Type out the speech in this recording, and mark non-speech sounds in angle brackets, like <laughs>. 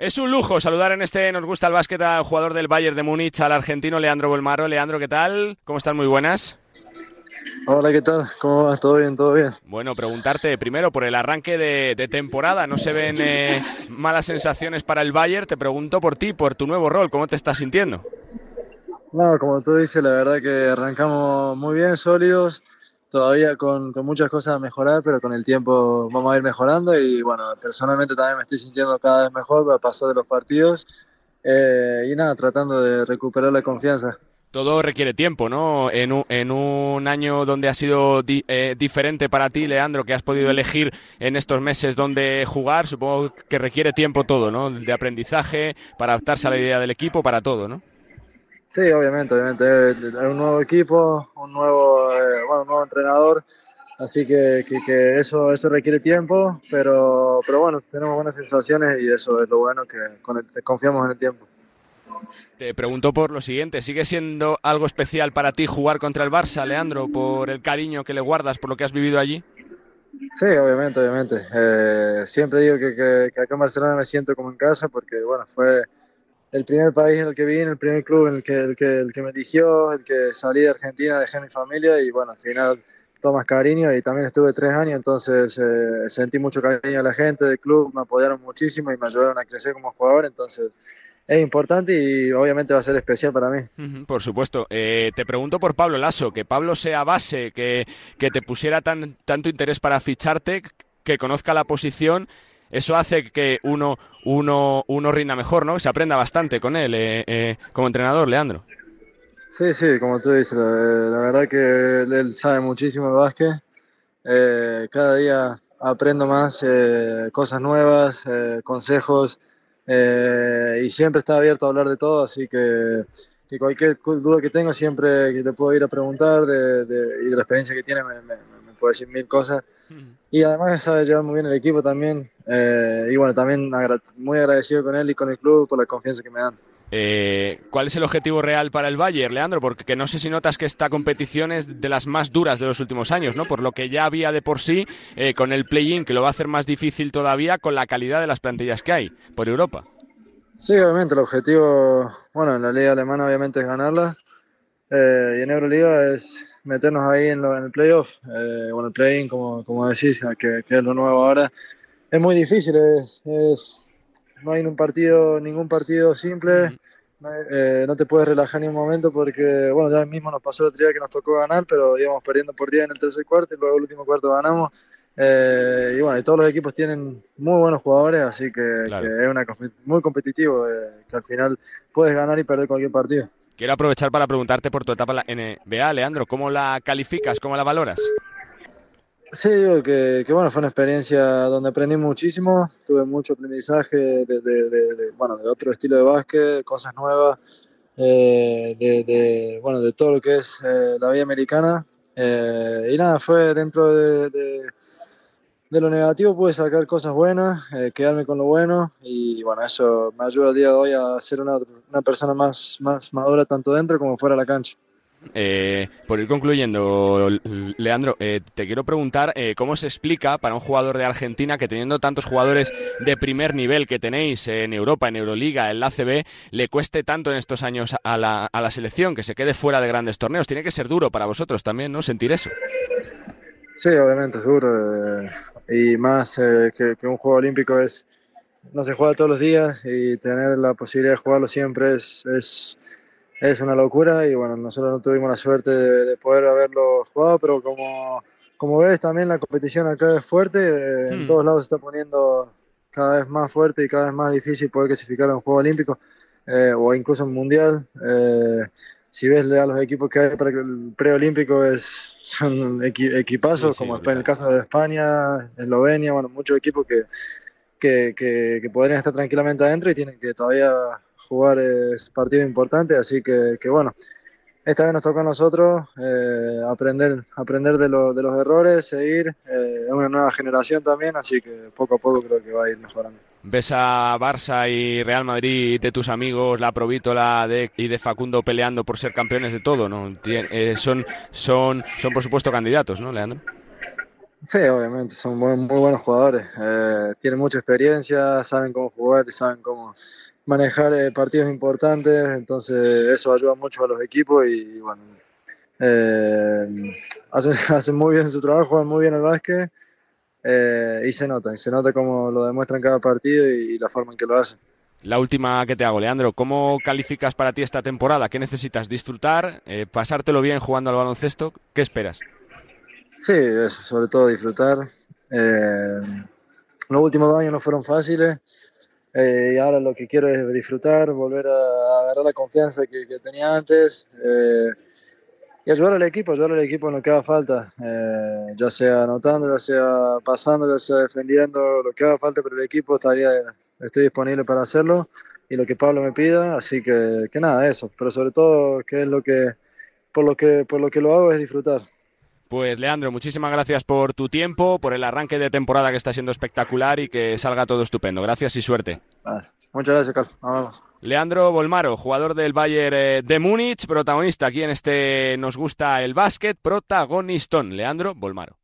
Es un lujo saludar en este Nos gusta el básquet al jugador del Bayern de Múnich, al argentino Leandro Bolmaro. Leandro, ¿qué tal? ¿Cómo están? Muy buenas. Hola, ¿qué tal? ¿Cómo vas? ¿Todo bien? ¿Todo bien? Bueno, preguntarte primero por el arranque de, temporada. No se ven eh, malas sensaciones para el Bayern. Te pregunto por ti, por tu nuevo rol. ¿Cómo te estás sintiendo? No, como tú dices, la verdad que arrancamos muy bien, sólidos todavía con, muchas cosas a mejorar, pero con el tiempo vamos a ir mejorando y bueno, personalmente también me estoy sintiendo cada vez mejor a pasar de los partidos eh, y nada, tratando de recuperar la confianza. Todo requiere tiempo, ¿no? En un, en un año donde ha sido eh, diferente para ti, Leandro, que has podido elegir en estos meses dónde jugar, supongo que requiere tiempo todo, ¿no? De aprendizaje, para adaptarse a la idea del equipo, para todo, ¿no? Sí, obviamente, obviamente. Es un nuevo equipo, un nuevo, eh, bueno, un nuevo entrenador, así que, que, eso, eso requiere tiempo, pero, pero bueno, tenemos buenas sensaciones y eso es lo bueno, que confiamos en el tiempo. Te pregunto por lo siguiente, ¿sigue siendo algo especial para ti jugar contra el Barça, Leandro, por el cariño que le guardas, por lo que has vivido allí? Sí, obviamente, obviamente. Eh, siempre digo que, que, acá en Barcelona me siento como en casa porque, bueno, fue el primer país en el que vine, el primer club en el que, el que, el que me eligió, el que salí de Argentina, dejé mi familia y bueno, al final tomas cariño y también estuve tres años, entonces eh, sentí mucho cariño a la gente del club, me apoyaron muchísimo y me ayudaron a crecer como jugador, entonces es importante y obviamente va a ser especial para mí. por supuesto. Eh, te pregunto por Pablo Lasso, que Pablo sea base, que, que te pusiera tan, tanto interés para ficharte, que conozca la posición eso hace que uno, uno, uno rinda mejor, ¿no? Se aprenda bastante con él eh, eh, como entrenador, Leandro. Sí, sí, como tú dices, la, verdad que él sabe muchísimo de básquet. Eh, cada día aprendo más cosas nuevas, consejos, y siempre está abierto a hablar de todo, así que, cualquier duda que tengo siempre que te puedo ir a preguntar de, y de la experiencia que tiene me, me, me puede decir mil cosas. Y además sabe llevar muy bien el equipo también. Eh, y bueno, también muy agradecido con él y con el club por la confianza que me dan. Eh, ¿Cuál es el objetivo real para el Bayern, Leandro? Porque no sé si notas que esta competición es de las más duras de los últimos años, ¿no? Por lo que ya había de por sí eh, con el play-in, que lo va a hacer más difícil todavía con la calidad de las plantillas que hay por Europa. Sí, obviamente, el objetivo, bueno, en la liga alemana obviamente es ganarla. y en Euroliga es meternos ahí en, el playoff, eh, o en el play-in, como, como decís, que, que, es lo nuevo ahora. Es muy difícil, es, no hay un partido, ningún partido simple, eh, no, te puedes relajar ni un momento porque, bueno, ya mismo nos pasó el otro día que nos tocó ganar, pero íbamos perdiendo por día en el tercer cuarto y luego el último cuarto ganamos. Eh, y bueno, y todos los equipos tienen muy buenos jugadores, así que, es una, muy competitivo, eh, que al final puedes ganar y perder cualquier partido. Quiero aprovechar para preguntarte por tu etapa en NBA, Leandro, ¿cómo la calificas? ¿Cómo la valoras? Sí, digo que, bueno, fue una experiencia donde aprendí muchísimo, tuve mucho aprendizaje de, bueno, de otro estilo de básquet, cosas nuevas, eh, de, bueno, de todo lo que es eh, la vida americana. Eh, y nada, fue dentro de, de lo negativo pude sacar cosas buenas, eh, quedarme con lo bueno y bueno, eso me ayuda a día de hoy a ser una, una persona más, más madura tanto dentro como fuera de la cancha. Eh, por ir concluyendo, Leandro, eh, te quiero preguntar cómo se explica para un jugador de Argentina que teniendo tantos jugadores de primer nivel que tenéis en Europa, en Euroliga, en la ACB, le cueste tanto en estos años a la, a la selección, que se quede fuera de grandes torneos. Tiene que ser duro para vosotros también, ¿no? Sentir eso. Sí, obviamente, es duro y más eh, que, un juego olímpico es no se juega todos los días y tener la posibilidad de jugarlo siempre es, es, es una locura y bueno, nosotros no tuvimos la suerte de, poder haberlo jugado, pero como, como ves también la competición acá es fuerte, eh, en hmm. todos lados se está poniendo cada vez más fuerte y cada vez más difícil poder clasificar a un juego olímpico eh, o incluso un mundial si ves a los equipos que hay para el preolímpico es, <laughs> son equipazos, como en el caso de España, Eslovenia, bueno, muchos equipos que, que, que, podrían estar tranquilamente adentro y tienen que todavía jugar partidos importantes, así que, que bueno, esta vez nos toca a nosotros eh, aprender, aprender de, de, los errores, seguir. Eh, es una nueva generación también, así que poco a poco creo que va a ir mejorando. ¿Ves a Barça y Real Madrid de tus amigos, la Provítola de, y de Facundo peleando por ser campeones de todo? ¿no? Eh, son, son, son, por supuesto, candidatos, ¿no, Leandro? Sí, obviamente, son muy, muy buenos jugadores. Eh, tienen mucha experiencia, saben cómo jugar y saben cómo manejar eh, partidos importantes, entonces eso ayuda mucho a los equipos y, bueno, eh, hacen, <laughs> hacen, muy bien su trabajo, juegan muy bien el básquet eh, y se nota, y se nota cómo lo demuestran cada partido y, y la forma en que lo hacen. La última que te hago, Leandro, ¿cómo calificas para ti esta temporada? ¿Qué necesitas? ¿Disfrutar? Eh, ¿Pasártelo bien jugando al baloncesto? ¿Qué esperas? Sí, eso, sobre todo disfrutar. Eh, los últimos dos años no fueron fáciles y ahora lo que quiero es disfrutar, volver a, agarrar la confianza que, que tenía antes y ayudar al equipo, ayudar al equipo en lo que haga falta, eh, ya sea anotando, ya sea pasando, ya sea defendiendo, lo que haga falta, pero el equipo estaría, estoy disponible para hacerlo y lo que Pablo me pida, así que, que nada, eso, pero sobre todo que es lo que, por lo que, por lo que lo hago es disfrutar. Pues Leandro, muchísimas gracias por tu tiempo, por el arranque de temporada que está siendo espectacular y que salga todo estupendo. Gracias y suerte. Vale. Muchas gracias, Carlos. Leandro Bolmaro, jugador del Bayern de Múnich, protagonista aquí en este Nos gusta el básquet, protagonistón. Leandro Bolmaro.